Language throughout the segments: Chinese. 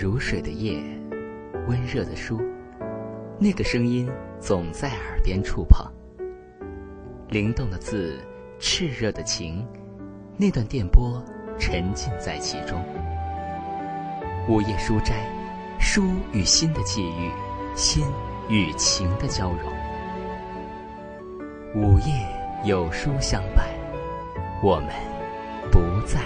如水的夜，温热的书，那个声音总在耳边触碰。灵动的字，炽热的情，那段电波沉浸在其中。午夜书斋，书与心的际遇，心与情的交融。午夜有书相伴，我们不再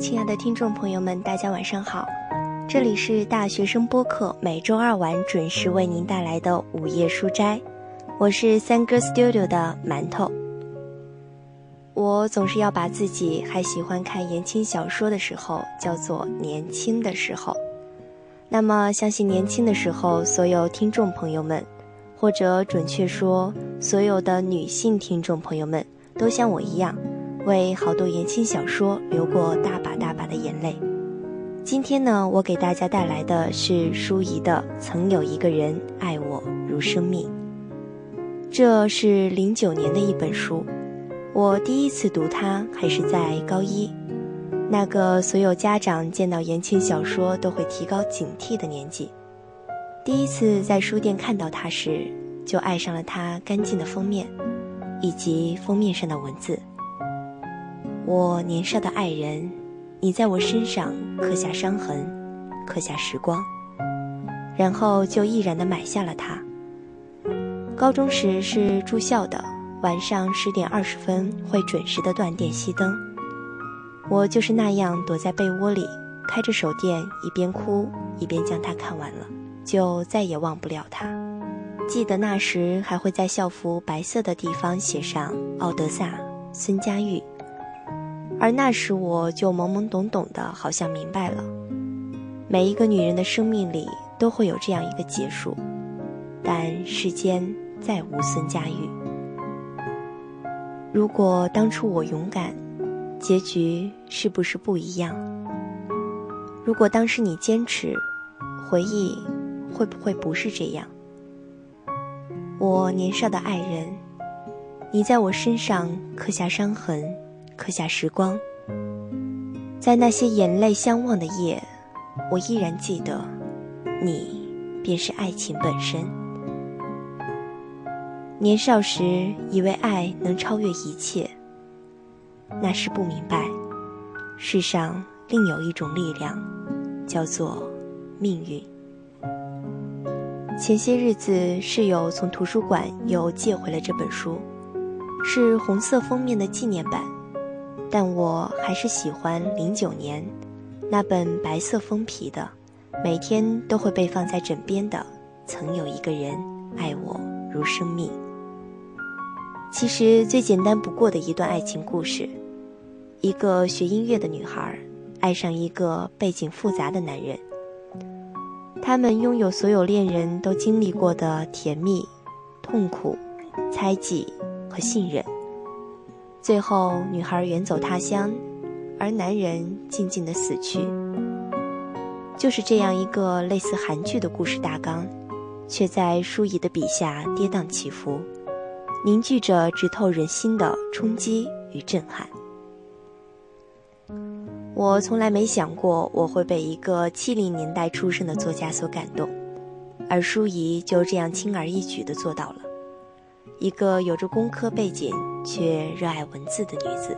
亲爱的听众朋友们，大家晚上好，这里是大学生播客，每周二晚准时为您带来的午夜书斋，我是三哥 Studio 的馒头。我总是要把自己还喜欢看言情小说的时候叫做年轻的时候，那么相信年轻的时候，所有听众朋友们，或者准确说，所有的女性听众朋友们，都像我一样。为好多言情小说流过大把大把的眼泪。今天呢，我给大家带来的是舒怡的《曾有一个人爱我如生命》。这是零九年的一本书，我第一次读它还是在高一，那个所有家长见到言情小说都会提高警惕的年纪。第一次在书店看到它时，就爱上了它干净的封面，以及封面上的文字。我年少的爱人，你在我身上刻下伤痕，刻下时光，然后就毅然的买下了它。高中时是住校的，晚上十点二十分会准时的断电熄灯，我就是那样躲在被窝里，开着手电，一边哭一边将它看完了，就再也忘不了它。记得那时还会在校服白色的地方写上奥德萨、孙佳玉。而那时我就懵懵懂懂的，好像明白了，每一个女人的生命里都会有这样一个结束，但世间再无孙佳玉。如果当初我勇敢，结局是不是不一样？如果当时你坚持，回忆会不会不是这样？我年少的爱人，你在我身上刻下伤痕。刻下时光，在那些眼泪相望的夜，我依然记得，你便是爱情本身。年少时以为爱能超越一切，那时不明白，世上另有一种力量，叫做命运。前些日子，室友从图书馆又借回了这本书，是红色封面的纪念版。但我还是喜欢零九年那本白色封皮的，每天都会被放在枕边的。曾有一个人爱我如生命。其实最简单不过的一段爱情故事：一个学音乐的女孩爱上一个背景复杂的男人，他们拥有所有恋人都经历过的甜蜜、痛苦、猜忌和信任。最后，女孩远走他乡，而男人静静的死去。就是这样一个类似韩剧的故事大纲，却在舒怡的笔下跌宕起伏，凝聚着直透人心的冲击与震撼。我从来没想过我会被一个七零年代出生的作家所感动，而舒怡就这样轻而易举地做到了。一个有着工科背景却热爱文字的女子。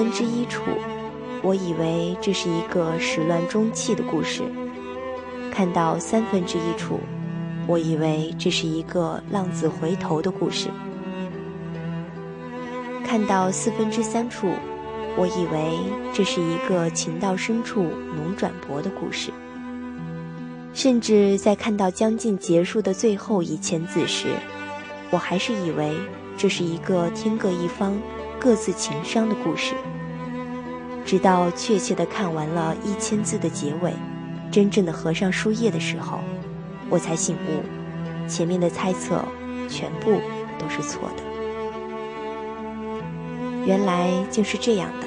分之一处，我以为这是一个始乱终弃的故事；看到三分之一处，我以为这是一个浪子回头的故事；看到四分之三处，我以为这是一个情到深处浓转薄的故事；甚至在看到将近结束的最后一千字时，我还是以为这是一个天各一方。各自情伤的故事，直到确切的看完了一千字的结尾，真正的合上书页的时候，我才醒悟，前面的猜测全部都是错的。原来竟是这样的，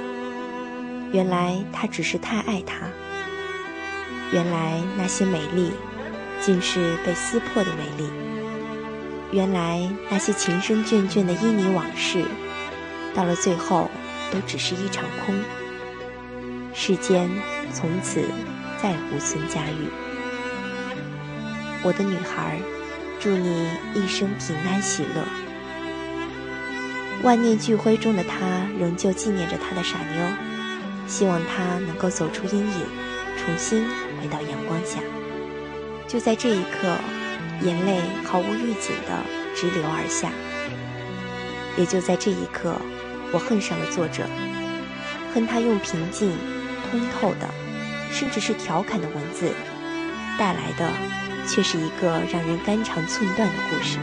原来他只是太爱他，原来那些美丽，竟是被撕破的美丽，原来那些情深眷眷的旖旎往事。到了最后，都只是一场空。世间从此再无孙佳玉。我的女孩，祝你一生平安喜乐。万念俱灰中的他，仍旧纪念着他的傻妞，希望他能够走出阴影，重新回到阳光下。就在这一刻，眼泪毫无预警地直流而下。也就在这一刻。我恨上了作者，恨他用平静、通透的，甚至是调侃的文字，带来的，却是一个让人肝肠寸断的故事。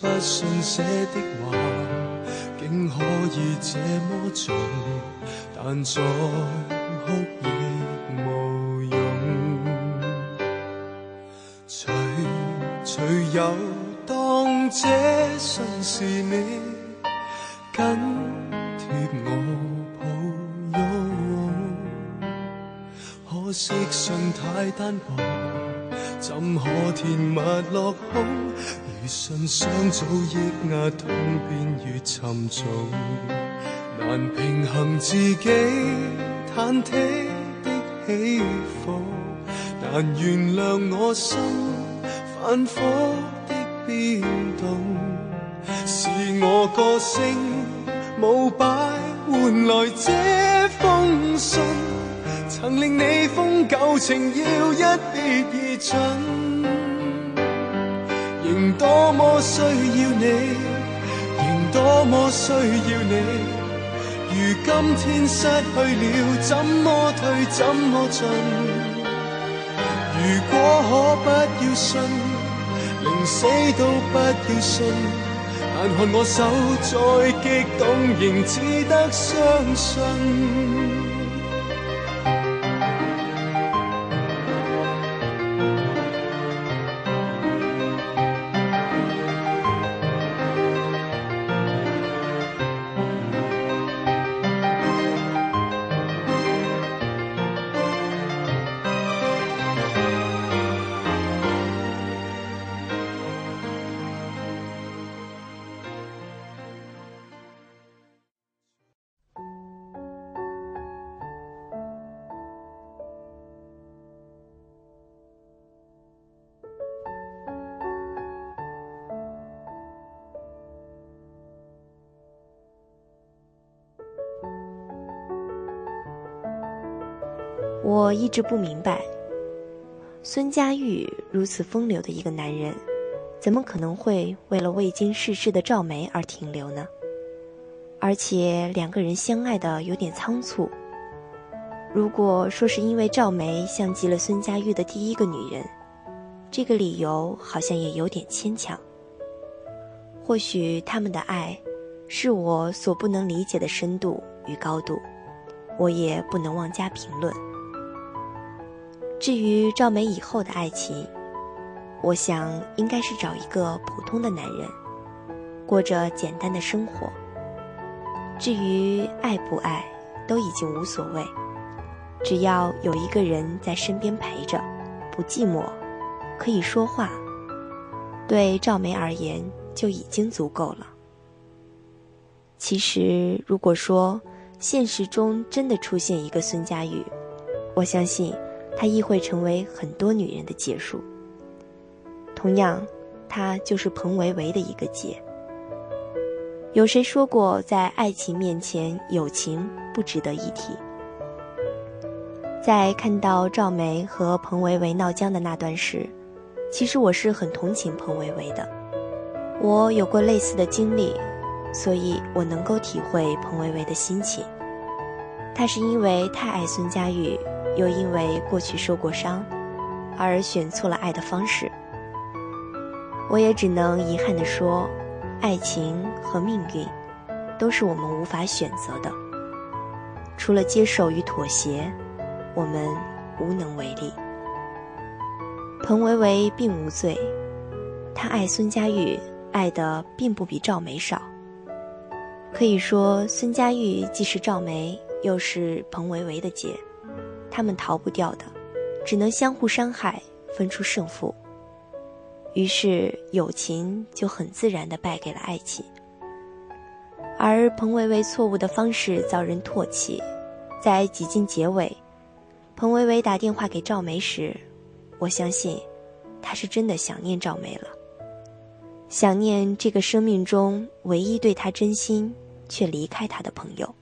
不信写的话，竟可以这么重，但再哭亦无用。随随有当这信是你紧贴我抱拥，可惜信太单薄。怎可填密落空？如信箱早抑压痛，便越沉重，难平衡自己忐忑的起伏，难原谅我心反复的变动，是我个性舞摆换来这封信。曾令你封旧情要一别仍多么需要你，仍多么需要你。如今天失去了，怎么退怎么进？如果可不要信，宁死都不要信。但看我手再激动，仍只得相信。我一直不明白，孙家玉如此风流的一个男人，怎么可能会为了未经世事的赵梅而停留呢？而且两个人相爱的有点仓促。如果说是因为赵梅像极了孙家玉的第一个女人，这个理由好像也有点牵强。或许他们的爱，是我所不能理解的深度与高度，我也不能妄加评论。至于赵梅以后的爱情，我想应该是找一个普通的男人，过着简单的生活。至于爱不爱，都已经无所谓，只要有一个人在身边陪着，不寂寞，可以说话，对赵梅而言就已经足够了。其实，如果说现实中真的出现一个孙佳玉，我相信。它亦会成为很多女人的结束。同样，它就是彭维维的一个结。有谁说过，在爱情面前，友情不值得一提？在看到赵梅和彭维维闹僵的那段时，其实我是很同情彭维维的。我有过类似的经历，所以我能够体会彭维维的心情。她是因为太爱孙佳玉。又因为过去受过伤，而选错了爱的方式。我也只能遗憾地说，爱情和命运，都是我们无法选择的。除了接受与妥协，我们无能为力。彭维维并无罪，他爱孙佳玉，爱的并不比赵梅少。可以说，孙佳玉既是赵梅，又是彭维维的姐。他们逃不掉的，只能相互伤害，分出胜负。于是友情就很自然的败给了爱情。而彭维维错误的方式遭人唾弃，在几经结尾，彭维维打电话给赵梅时，我相信，他是真的想念赵梅了，想念这个生命中唯一对他真心却离开他的朋友。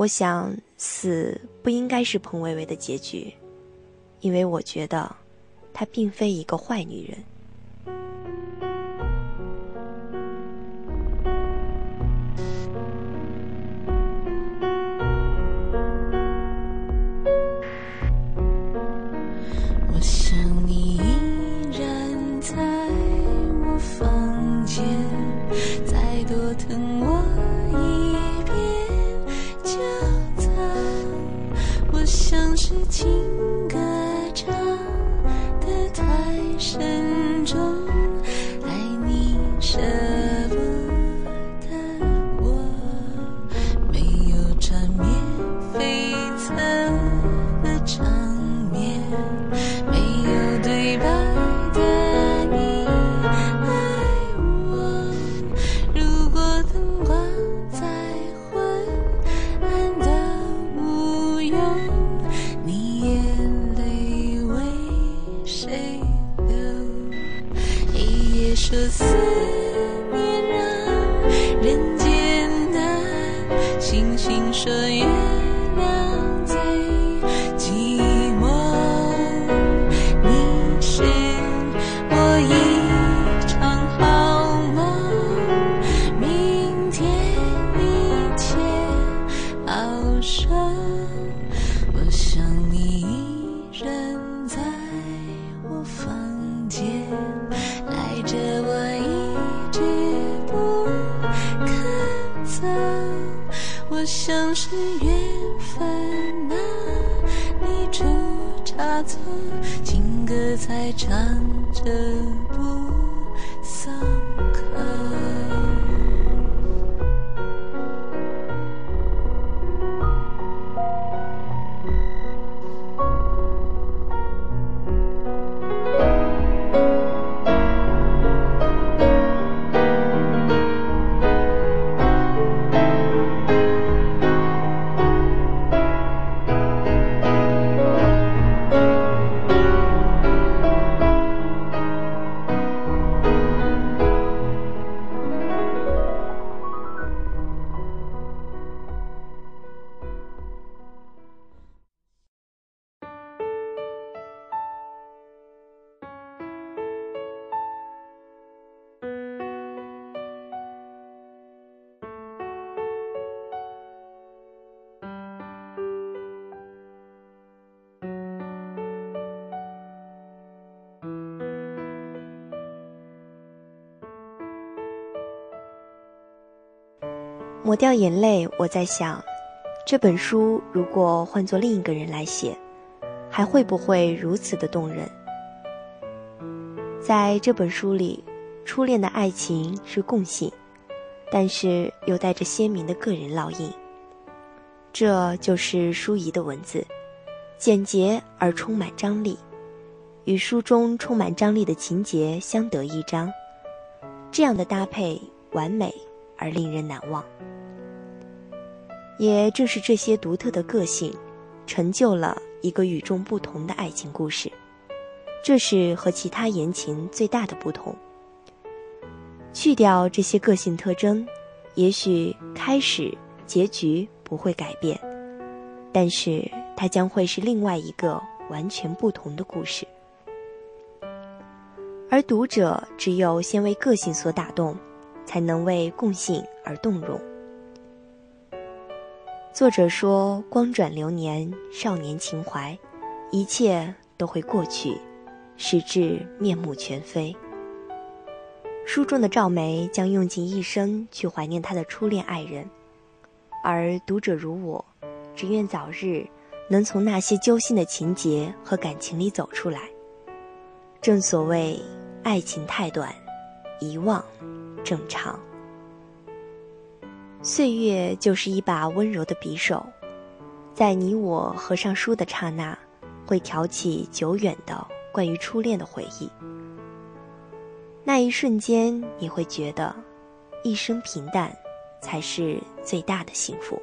我想，死不应该是彭薇薇的结局，因为我觉得，她并非一个坏女人。抹掉眼泪，我在想，这本书如果换做另一个人来写，还会不会如此的动人？在这本书里，初恋的爱情是共性，但是又带着鲜明的个人烙印。这就是舒怡的文字，简洁而充满张力，与书中充满张力的情节相得益彰，这样的搭配完美而令人难忘。也正是这些独特的个性，成就了一个与众不同的爱情故事。这是和其他言情最大的不同。去掉这些个性特征，也许开始、结局不会改变，但是它将会是另外一个完全不同的故事。而读者只有先为个性所打动，才能为共性而动容。作者说：“光转流年，少年情怀，一切都会过去，时至面目全非。”书中的赵梅将用尽一生去怀念她的初恋爱人，而读者如我，只愿早日能从那些揪心的情节和感情里走出来。正所谓，爱情太短，遗忘正常。岁月就是一把温柔的匕首，在你我合上书的刹那，会挑起久远的关于初恋的回忆。那一瞬间，你会觉得，一生平淡，才是最大的幸福。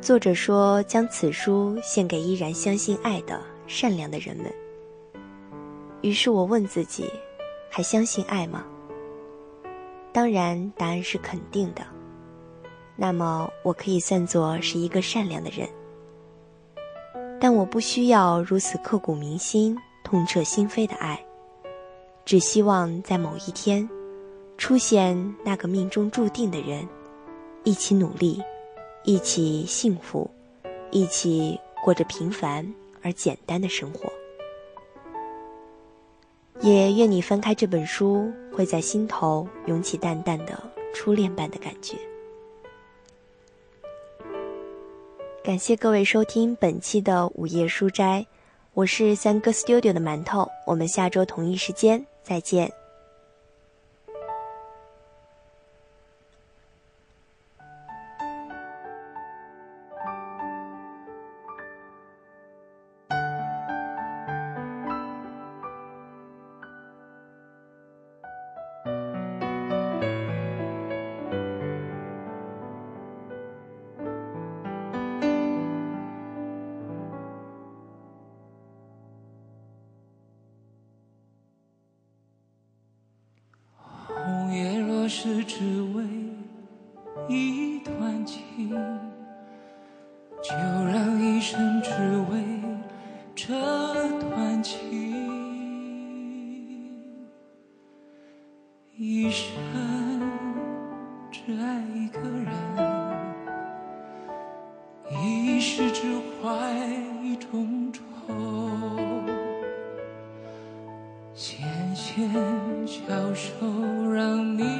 作者说，将此书献给依然相信爱的善良的人们。于是我问自己，还相信爱吗？当然，答案是肯定的。那么，我可以算作是一个善良的人。但我不需要如此刻骨铭心、痛彻心扉的爱，只希望在某一天，出现那个命中注定的人，一起努力，一起幸福，一起过着平凡而简单的生活。也愿你翻开这本书，会在心头涌起淡淡的初恋般的感觉。感谢各位收听本期的午夜书斋，我是三哥 Studio 的馒头，我们下周同一时间再见。纤纤巧手让你。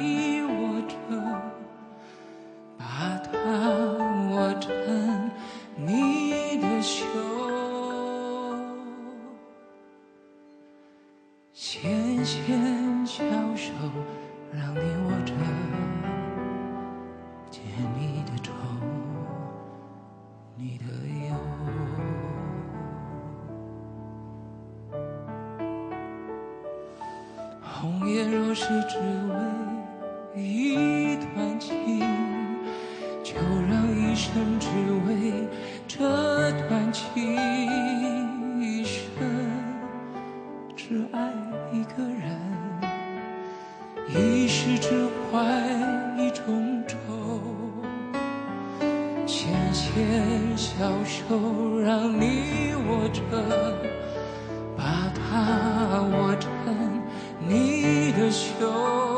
牵小手让你握着，把它握成你的袖，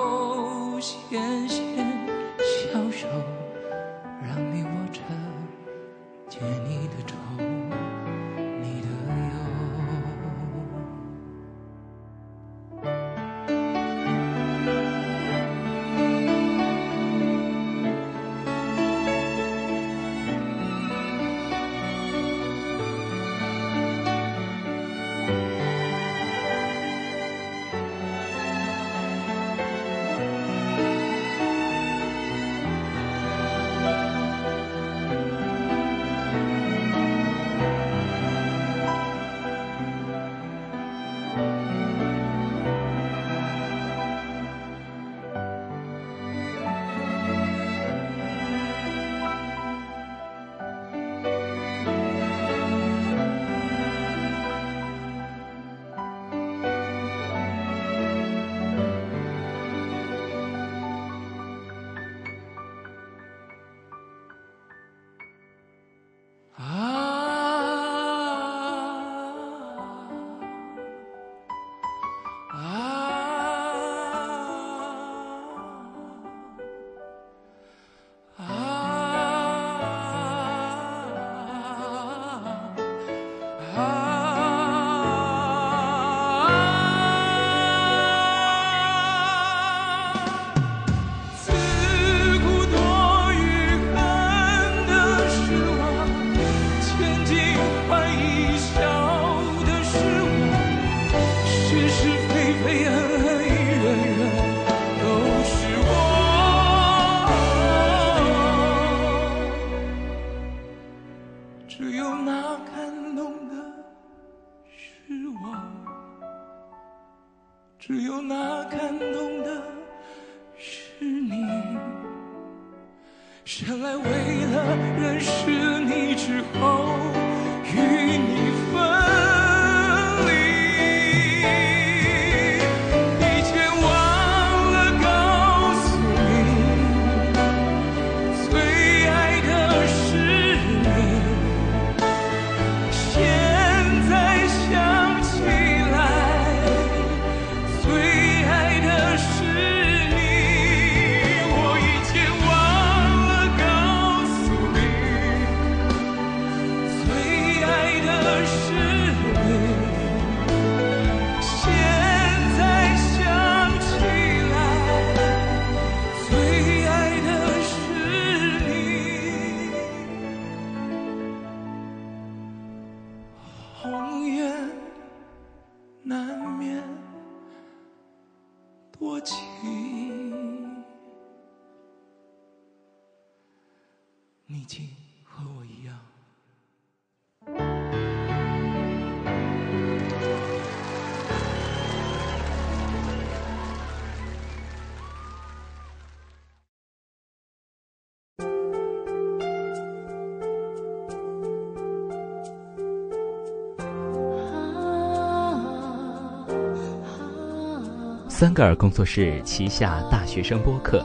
三个尔工作室旗下大学生播客，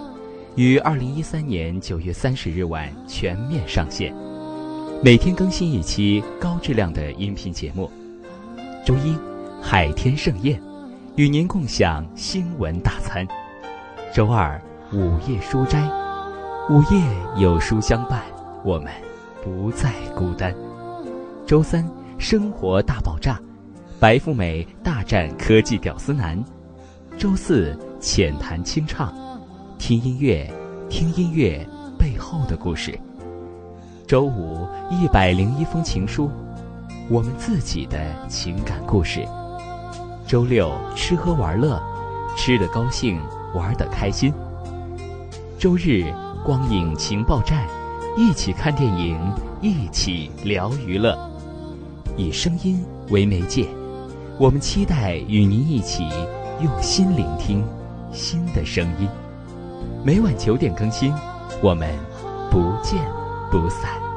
于二零一三年九月三十日晚全面上线，每天更新一期高质量的音频节目。周一，海天盛宴，与您共享新闻大餐；周二，午夜书斋，午夜有书相伴，我们不再孤单；周三，生活大爆炸，白富美大战科技屌丝男。周四浅谈清唱，听音乐，听音乐背后的故事。周五一百零一封情书，我们自己的情感故事。周六吃喝玩乐，吃得高兴，玩得开心。周日光影情报站，一起看电影，一起聊娱乐。以声音为媒介，我们期待与您一起。用心聆听，新的声音。每晚九点更新，我们不见不散。